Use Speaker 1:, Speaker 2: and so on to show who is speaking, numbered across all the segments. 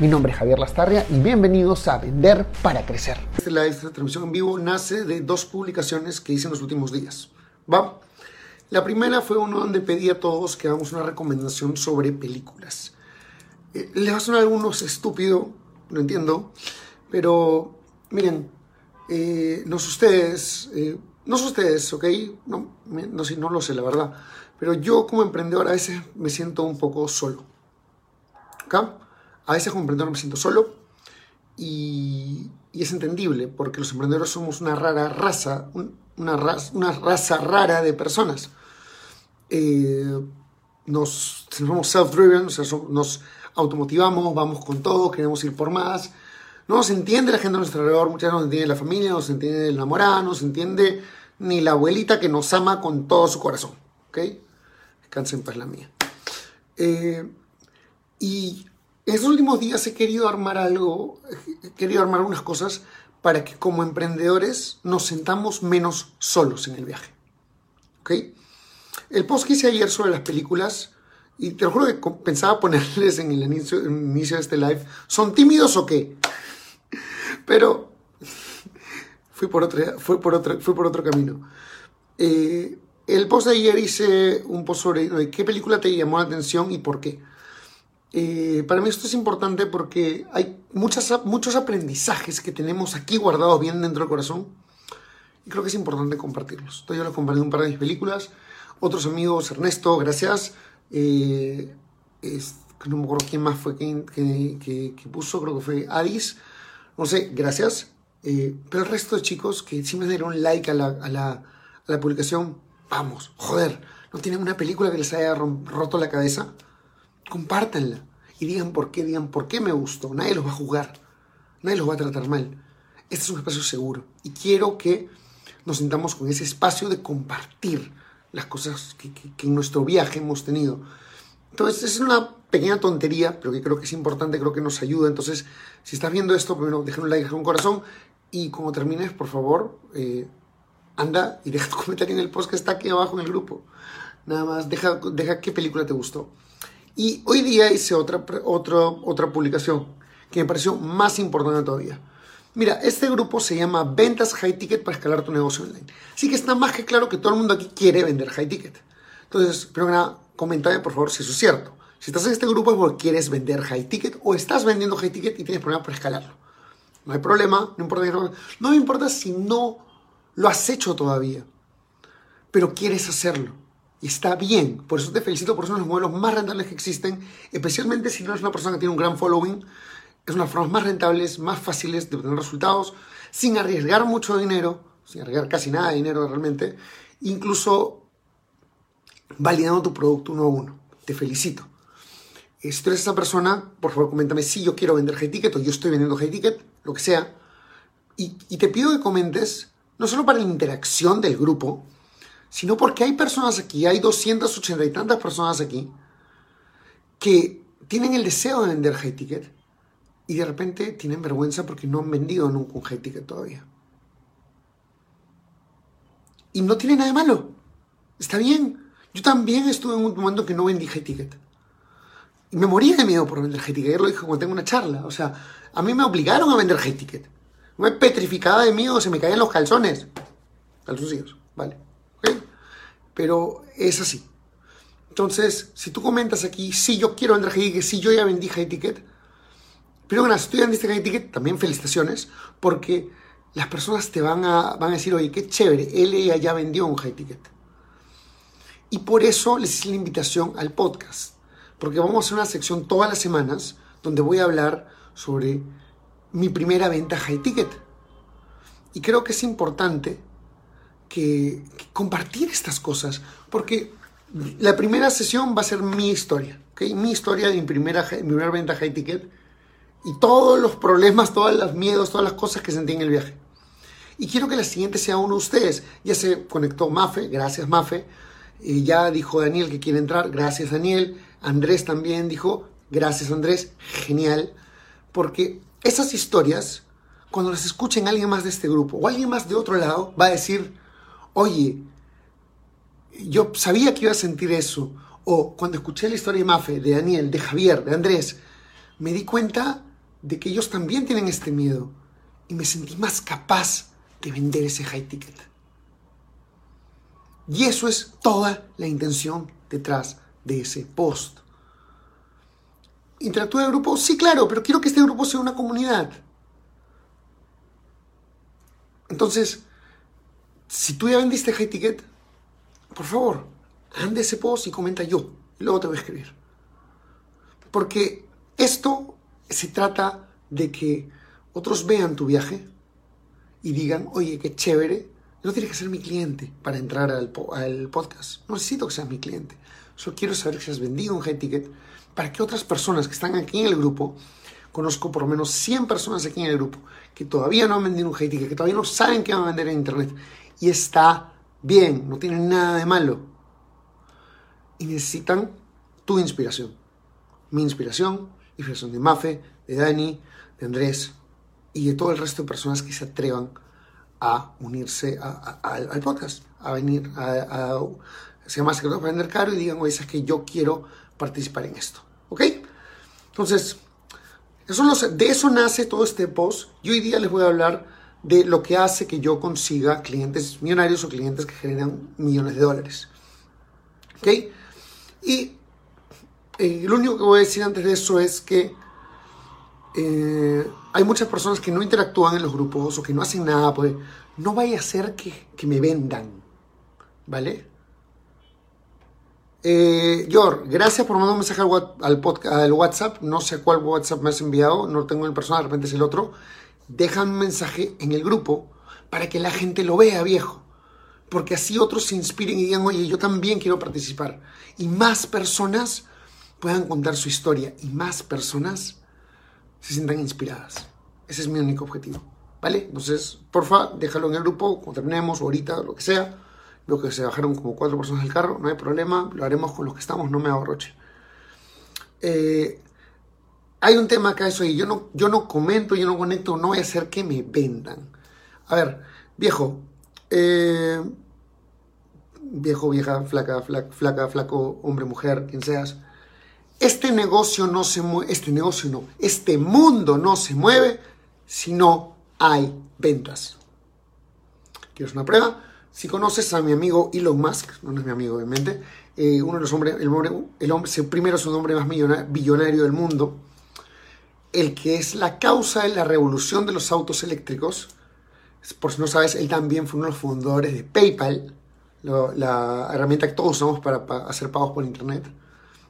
Speaker 1: Mi nombre es Javier Lastarria y bienvenidos a Vender para Crecer.
Speaker 2: Esta, transmisión en vivo nace de dos publicaciones que hice en los últimos días. ¿Va? La primera fue uno donde pedí a todos que hagamos una recomendación sobre películas. Eh, les va a sonar a algunos estúpido, lo entiendo, pero miren, eh, no sé ustedes, eh, no sé ustedes, ¿ok? No, no, sé, no lo sé, la verdad. Pero yo como emprendedor a veces me siento un poco solo. ¿Ok? A veces como emprendedor me siento solo y, es entendible porque los emprendedores somos una rara raza, una raza, una raza rara de personas. Eh, nos somos self-driven, o sea, nos automotivamos, vamos con todo, queremos ir por más. No nos entiende la gente a nuestro alrededor, muchas veces no nos entiende la familia, no nos entiende el enamorado, no nos entiende ni la abuelita que nos ama con todo su corazón. ¿Ok? Descansen en la mía. Eh, y estos últimos días he querido armar algo, he querido armar unas cosas para que como emprendedores nos sentamos menos solos en el viaje. ¿Ok? El post que hice ayer sobre las películas, y te lo juro que pensaba ponerles en el inicio, de este live, ¿son tímidos o qué? Pero fui por, otro, fui por, otro, fui por otro camino. Eh, el post de ayer hice un post sobre qué película te llamó la atención y por qué. Eh, para mí esto es importante porque hay muchas, muchos aprendizajes que tenemos aquí guardados bien dentro del corazón y creo que es importante compartirlos. Entonces yo les compartí un par de mis películas, otros amigos, Ernesto, gracias. Eh, no me acuerdo quién más fue que, que, puso, creo que fue Adis. No sé, gracias. Eh, pero el resto de chicos que me dieron like a la, a la, a la publicación, vamos, joder, ¿no tienen una película que les haya roto la cabeza? Compártanla y digan por qué, digan por qué me gustó. Nadie los va a juzgar, nadie los va a tratar mal. Este es un espacio seguro y quiero que nos sintamos con ese espacio de compartir las cosas que, en nuestro viaje hemos tenido. Entonces, es una pequeña tontería, pero que creo que es importante, creo que nos ayuda. Entonces, si estás viendo esto, primero deja un like, deja un corazón y como termines, por favor, eh, anda y deja tu comentario en el post que está aquí abajo en el grupo. Nada más, deja, deja qué película te gustó. Y hoy día hice otra, otra, otra publicación que me pareció más importante todavía. Mira, este grupo se llama Ventas High Ticket para escalar tu negocio online. Así que está más que claro que todo el mundo aquí quiere vender high ticket. Entonces, primero que nada, comentame por favor si eso es cierto. Si estás en este grupo es porque quieres vender high ticket o estás vendiendo high ticket y tienes problemas para escalarlo. No hay problema, no importa. No me importa si no lo has hecho todavía, pero quieres hacerlo. Y está bien, por eso te felicito, por eso son los modelos más rentables que existen, especialmente si no eres una persona que tiene un gran following. Es una de las formas más rentables, más fáciles de obtener resultados, sin arriesgar mucho dinero, sin arriesgar casi nada de dinero realmente, incluso validando tu producto uno a uno. Te felicito. Eh, si tú eres esa persona, por favor coméntame si yo quiero vender high ticket o yo estoy vendiendo high ticket, lo que sea. Y te pido que comentes, no solo para la interacción del grupo, sino porque hay personas aquí, hay 280 y tantas personas aquí, que tienen el deseo de vender high ticket y de repente tienen vergüenza porque no han vendido nunca un high ticket todavía. Y no tiene nada de malo. Está bien. Yo también estuve en un momento que no vendí high ticket. Y me moría de miedo por vender high ticket. Ayer lo dije cuando tengo una charla. O sea, a mí me obligaron a vender high ticket. Me petrificaba de miedo, se me caían los calzones. Calzoncillos, ¿vale? Pero es así. Entonces, si tú comentas aquí, sí, yo quiero vender high ticket, sí, yo ya vendí high ticket, pero bueno, si tú ya vendiste high ticket, también felicitaciones, porque las personas te van a, van a decir, oye, qué chévere, él ya vendió un high ticket. Y por eso les hice la invitación al podcast, porque vamos a hacer una sección todas las semanas donde voy a hablar sobre mi primera venta high ticket. Y creo que es importante que, compartir estas cosas, porque la primera sesión va a ser mi historia, ¿okay? mi historia de mi primera, mi primera venta high ticket y todos los problemas, todos los miedos, todas las cosas que sentí en el viaje. Y quiero que la siguiente sea uno de ustedes. Ya se conectó Mafe, gracias Mafe. Y ya dijo Daniel que quiere entrar, gracias Daniel. Andrés también dijo, gracias Andrés, genial. Porque esas historias, cuando las escuchen alguien más de este grupo o alguien más de otro lado, va a decir, oye, yo sabía que iba a sentir eso. O cuando escuché la historia de Mafe, de Daniel, de Javier, de Andrés, me di cuenta de que ellos también tienen este miedo. Y me sentí más capaz de vender ese high ticket. Y eso es toda la intención detrás de ese post. ¿Interactúa el grupo? Sí, claro, pero quiero que este grupo sea una comunidad. Entonces, si tú ya vendiste high ticket, por favor, ande ese post y comenta yo. Y luego te voy a escribir. Porque esto se trata de que otros vean tu viaje y digan, oye, qué chévere, no tienes que ser mi cliente para entrar al, podcast. No necesito que seas mi cliente. Solo quiero saber si has vendido un high ticket para que otras personas que están aquí en el grupo, conozco por lo menos 100 personas aquí en el grupo que todavía no han vendido un high ticket, que todavía no saben qué van a vender en internet. Y está bien, no tienen nada de malo. Y necesitan tu inspiración. Mi inspiración, inspiración de Mafe, de Dani, de Andrés y de todo el resto de personas que se atrevan a unirse al podcast, a venir a, a se llama Secreto para Vender Caro y digan, oye, es que yo quiero participar en esto. ¿Ok? Entonces, eso de eso nace todo este post. Y hoy día les voy a hablar de lo que hace que yo consiga clientes millonarios o clientes que generan millones de dólares. ¿Ok? Y eh, lo único que voy a decir antes de eso es que eh, hay muchas personas que no interactúan en los grupos o que no hacen nada, pues no vaya a ser que, que me vendan, ¿vale? Eh, gracias por mandar un mensaje al, podcast, al, WhatsApp. No sé cuál WhatsApp me has enviado, no tengo el personal, de repente es el otro. Deja un mensaje en el grupo para que la gente lo vea, viejo. Porque así otros se inspiren y digan, oye, yo también quiero participar. Y más personas puedan contar su historia y más personas se sientan inspiradas. Ese es mi único objetivo. ¿Vale? Entonces, porfa, déjalo en el grupo, cuando terminemos, ahorita, lo que sea. Veo que se bajaron como cuatro personas del carro, no hay problema, lo haremos con los que estamos, no me aborroche. Eh, hay un tema acá, eso y yo no, yo no comento, yo no conecto, no voy a hacer que me vendan. A ver, viejo, eh, viejo, vieja, flaca, flaca, flaca, flaco, hombre, mujer, quien seas, este negocio no se mueve, este negocio no, este mundo no se mueve si no hay ventas. ¿Quieres una prueba? Si conoces a mi amigo Elon Musk, no es mi amigo obviamente, eh, uno de los hombres, el, hombre, el, hombre, primero es un hombre más billonario del mundo, el que es la causa de la revolución de los autos eléctricos, por si no sabes, él también fue uno de los fundadores de PayPal, la herramienta que todos usamos para hacer pagos por Internet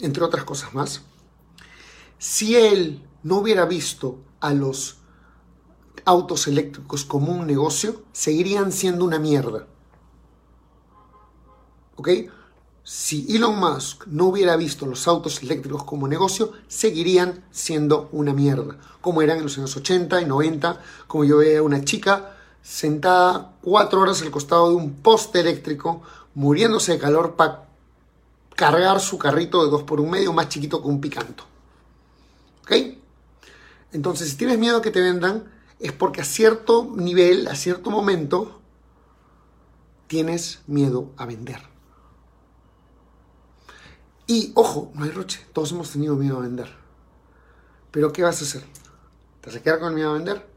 Speaker 2: entre otras cosas más, si él no hubiera visto a los autos eléctricos como un negocio, seguirían siendo una mierda. ¿Ok? Si Elon Musk no hubiera visto los autos eléctricos como negocio, seguirían siendo una mierda. Como eran en los años 80 y 90, como yo veía a una chica sentada cuatro horas al costado de un poste eléctrico, muriéndose de calor para cargar su carrito de 2 por un medio más chiquito que un picanto. ¿Ok? Entonces, si tienes miedo a que te vendan, es porque a cierto nivel, a cierto momento, tienes miedo a vender. Y ojo, no hay roche, todos hemos tenido miedo a vender. Pero ¿qué vas a hacer? ¿Te vas a quedar con el miedo a vender?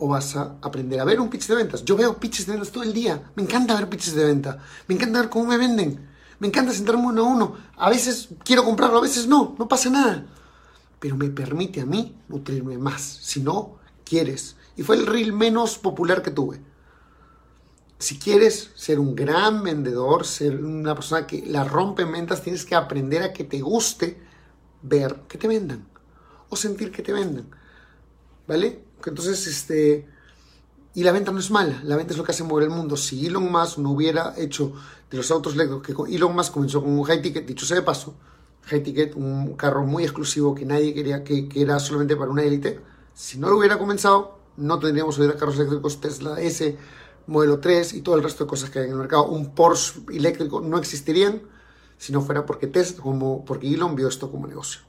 Speaker 2: ¿O vas a aprender a ver un pitch de ventas? Yo veo pitches de ventas todo el día. Me encanta ver pitches de venta. Me encanta ver cómo me venden. Me encanta sentarme uno a uno. A veces quiero comprarlo, a veces no, no pasa nada. Pero me permite a mí nutrirme más. Si no, quieres. Y fue el reel menos popular que tuve. Si quieres ser un gran vendedor, ser una persona que la rompe en ventas, tienes que aprender a que te guste ver que te vendan o sentir que te vendan. ¿Vale? Entonces, este, y la venta no es mala, la venta es lo que hace mover el mundo. Si Elon Musk no hubiera hecho de los autos eléctricos, que Elon Musk comenzó con un high ticket, dicho sea de paso, high ticket, un carro muy exclusivo que nadie quería, que, era solamente para una élite, si no lo hubiera comenzado, no tendríamos hoy carros eléctricos Tesla S, modelo 3 y todo el resto de cosas que hay en el mercado. Un Porsche eléctrico no existirían si no fuera porque Tesla, como porque Elon vio esto como negocio.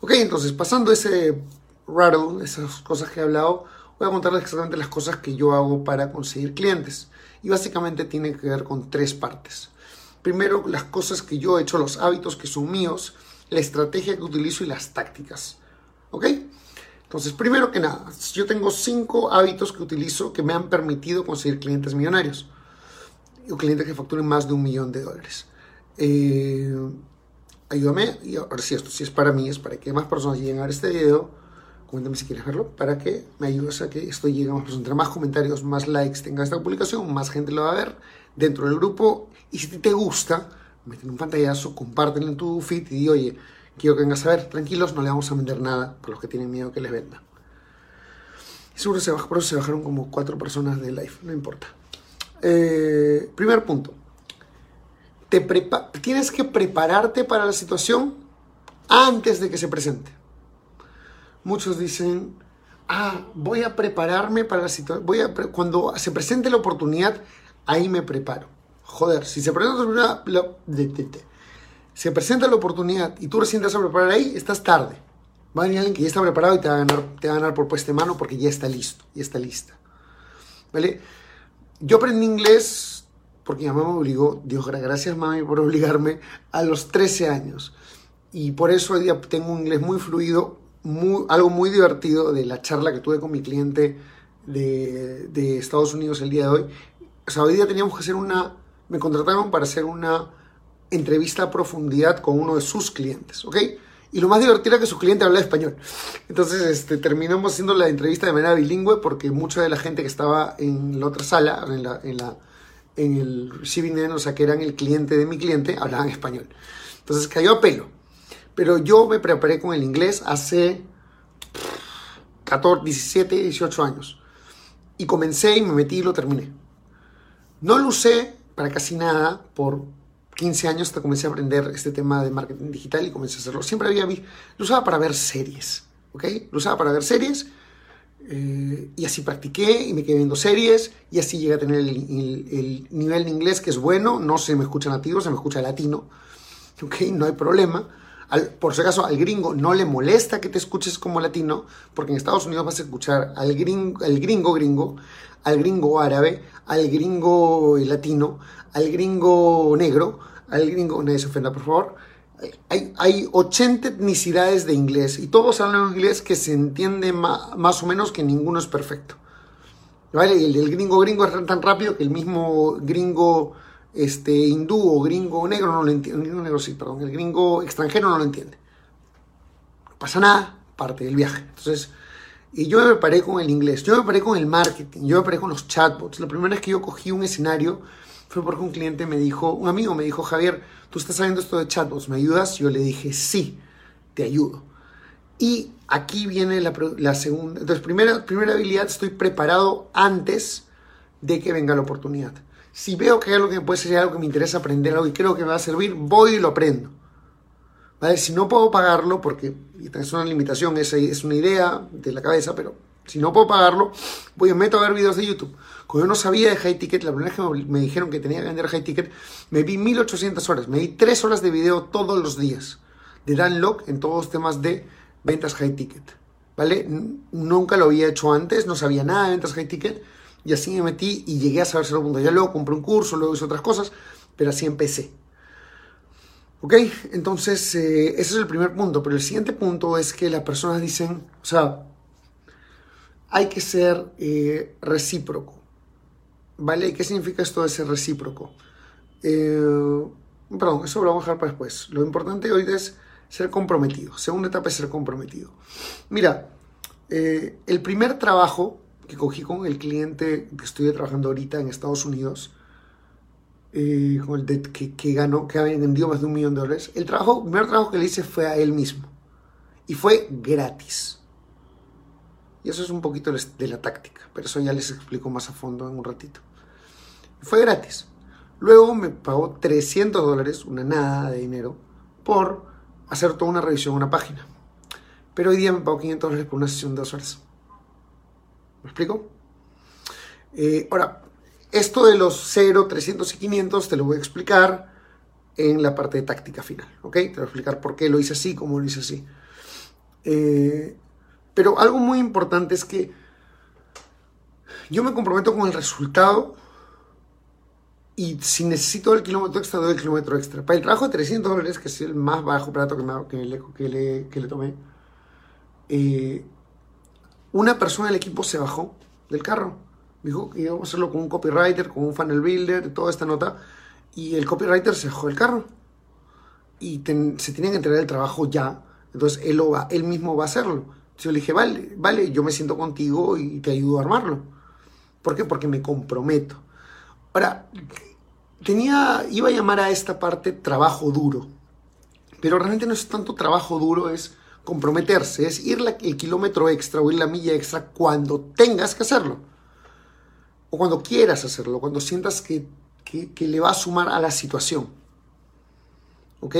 Speaker 2: Ok, entonces pasando ese rattle, esas cosas que he hablado, voy a contarles exactamente las cosas que yo hago para conseguir clientes. Y básicamente tiene que ver con tres partes. Primero, las cosas que yo he hecho, los hábitos que son míos, la estrategia que utilizo y las tácticas. ¿Ok? Entonces, primero que nada, yo tengo cinco hábitos que utilizo que me han permitido conseguir clientes millonarios. O clientes que facturen más de un millón de dólares. Eh, ayúdame, y ahora sí, esto si es para mí, es para que más personas lleguen a ver este video. Coméntame si quieres verlo, para que me ayudes a que esto llegue a más personas. Entre más comentarios, más likes tenga esta publicación, más gente lo va a ver dentro del grupo. Y si te gusta, meten un pantallazo, compártelo en tu feed y di, oye, quiero que vengas a ver, tranquilos, no le vamos a vender nada por los que tienen miedo que les venda. Y seguro se, se bajaron como cuatro personas de live, no importa. Eh, primer punto. Te tienes que prepararte para la situación antes de que se presente. Muchos dicen, ah, voy a prepararme para la situación, voy a cuando se presente la oportunidad, ahí me preparo. Joder, si se presenta la, la, se presenta la oportunidad y tú recién te vas a preparar ahí, estás tarde. Va a venir alguien que ya está preparado y te va a ganar, te va a ganar por puesta de mano porque ya está listo, ya está lista. ¿Vale? Yo aprendí inglés porque mi mamá me obligó, Dios gracias mami por obligarme, a los 13 años. Y por eso hoy día tengo un inglés muy fluido, algo muy divertido de la charla que tuve con mi cliente de, de Estados Unidos el día de hoy. O sea, hoy día teníamos que hacer una, me contrataron para hacer una entrevista a profundidad con uno de sus clientes, ¿ok? Y lo más divertido era que su cliente hablaba español. Entonces este, terminamos haciendo la entrevista de manera bilingüe porque mucha de la gente que estaba en la otra sala, en, la, en, el receiving end, o sea, que eran el cliente de mi cliente, hablaban español. Entonces cayó a pelo. Pero yo me preparé con el inglés hace 14, 17, 18 años. Y comencé y me metí y lo terminé. No lo usé para casi nada por 15 años hasta comencé a aprender este tema de marketing digital y comencé a hacerlo. Siempre había lo usaba para ver series, ¿ok? Lo usaba para ver series eh, y así practiqué y me quedé viendo series y así llegué a tener el, nivel de inglés que es bueno, no se me escucha nativo, se me escucha latino, ¿ok? No hay problema. Por si acaso al gringo no le molesta que te escuches como latino, porque en Estados Unidos vas a escuchar al gringo, al gringo gringo, al gringo árabe, al gringo latino, al gringo negro, al gringo, nadie se ofenda por favor, hay, hay 80 etnicidades de inglés y todos hablan inglés que se entiende más, o menos que ninguno es perfecto. ¿Vale? El, gringo gringo es tan rápido que el mismo gringo este, hindú o gringo negro no lo entiende. El. El gringo extranjero no lo entiende. No pasa nada, parte del viaje. Entonces, y yo me preparé con el inglés, yo me preparé con el marketing, yo me preparé con los chatbots. La primera vez que yo cogí un escenario fue porque un cliente me dijo, un amigo me dijo, Javier, tú estás sabiendo esto de chatbots, ¿me ayudas? Yo le dije, sí, te ayudo. Y aquí viene la, segunda. Entonces, primera, primera habilidad, estoy preparado antes de que venga la oportunidad. Si veo que hay algo que puede ser algo que me interesa aprender, algo y creo que me va a servir, voy y lo aprendo. ¿Vale? Si no puedo pagarlo, porque es una limitación, es, es una idea de la cabeza, pero si no puedo pagarlo, voy y meto a ver videos de YouTube. Cuando yo no sabía de high ticket, la primera vez que me dijeron que tenía que vender high ticket, me vi 1800 horas. Me vi 3 horas de video todos los días de Dan Locke en todos los temas de ventas high ticket. ¿Vale? Nunca lo había hecho antes, no sabía nada de ventas high ticket. Y así me metí y llegué a saber punto. Ya luego compré un curso, luego hice otras cosas, pero así empecé. ¿Ok? Entonces, eh, ese es el primer punto. Pero el siguiente punto es que las personas dicen, o sea, hay que ser eh, recíproco. ¿Vale? ¿Qué significa esto de ser recíproco? Eh, perdón, eso lo vamos a dejar para después. Lo importante hoy es ser comprometido. Segunda etapa es ser comprometido. Mira, el primer trabajo que cogí con el cliente que estoy trabajando ahorita en Estados Unidos, con el que, que, ganó, que ha vendido más de un millón de dólares, el, trabajo, el primer trabajo que le hice fue a él mismo. Y fue gratis. Y eso es un poquito de la táctica, pero eso ya les explico más a fondo en un ratito. Fue gratis. Luego me pagó 300 dólares, una nada de dinero, por hacer toda una revisión de una página. Pero hoy día me pagó 500 dólares por una sesión de dos horas. ¿Me explico? Eh, ahora, esto de los 0, 300 y 500 te lo voy a explicar en la parte de táctica final, ¿ok? Te voy a explicar por qué lo hice así, cómo lo hice así. Eh, pero algo muy importante es que yo me comprometo con el resultado y si necesito el kilómetro extra, doy el kilómetro extra. Para el trabajo de 300 dólares, que es el más bajo plato que, me, que, le, que, le, que le tomé, eh, una persona del equipo se bajó del carro. Dijo que íbamos a hacerlo con un copywriter, con un funnel builder, toda esta nota. Y el copywriter se bajó del carro. Y se tiene que entregar el trabajo ya. Entonces él, lo va, él mismo va a hacerlo. Yo le dije, vale, vale, yo me siento contigo y te ayudo a armarlo. ¿Por qué? Porque me comprometo. Ahora, tenía, iba a llamar a esta parte trabajo duro, pero realmente no es tanto trabajo duro, es comprometerse, es ir el kilómetro extra o ir la milla extra cuando tengas que hacerlo, o cuando quieras hacerlo, cuando sientas que, que, le va a sumar a la situación. ¿Ok?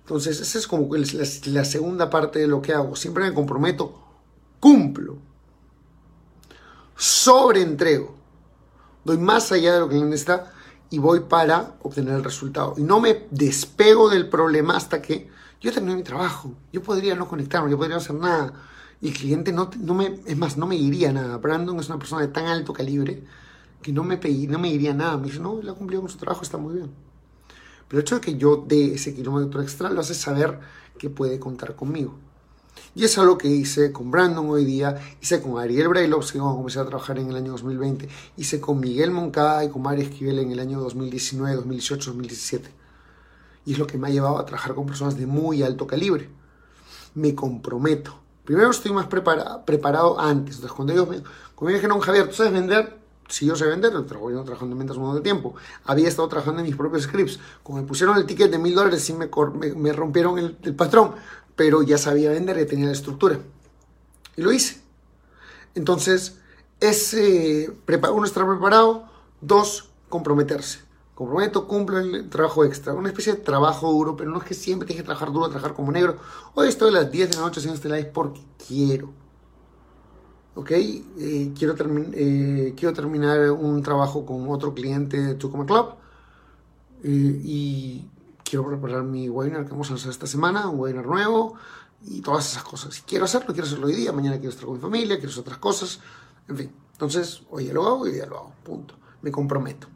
Speaker 2: Entonces, esa es como la, segunda parte de lo que hago. Siempre me comprometo, cumplo, sobreentrego doy más allá de lo que está y voy para obtener el resultado. Y no me despego del problema hasta que yo termine mi trabajo. Yo podría no conectarme, yo podría hacer nada. Y el cliente no, no me, es más, no me diría nada. Brandon es una persona de tan alto calibre que no me, no me diría nada. Me dice, no, él ha cumplido con su trabajo, está muy bien. Pero el hecho de que yo dé ese kilómetro extra lo hace saber que puede contar conmigo. Y es algo que hice con Brandon hoy día, hice con Ariel Brailovsky cuando comencé a trabajar en el año 2020, hice con Miguel Moncada y con Mario Esquivel en el año 2019, 2018, 2017. Y es lo que me ha llevado a trabajar con personas de muy alto calibre. Me comprometo. Primero estoy más preparado antes. Entonces, cuando ellos me, cuando me dijeron, Javier, ¿tú sabes vender? Si yo sé vender, trabajo trabajando en ventas un de tiempo. Había estado trabajando en mis propios scripts. Cuando me pusieron el ticket de mil dólares, sí me, me, rompieron el, el, patrón pero ya sabía vender, y tenía la estructura. Y lo hice. Entonces, es, uno, estar preparado, dos, comprometerse. Comprometo, cumplo el trabajo extra. Una especie de trabajo duro, pero no es que siempre tienes que trabajar duro, trabajar como negro. Hoy estoy a las 10 de la noche haciendo este live porque quiero. ¿Ok? Eh, quiero, eh, quiero terminar un trabajo con otro cliente de Tucoma Club. Eh, y quiero preparar mi webinar que vamos a hacer esta semana, un webinar nuevo y todas esas cosas. quiero hacerlo, quiero hacerlo hoy día, mañana quiero estar con mi familia, quiero hacer otras cosas, en fin. Entonces, hoy ya lo hago y ya lo hago, punto. Me comprometo.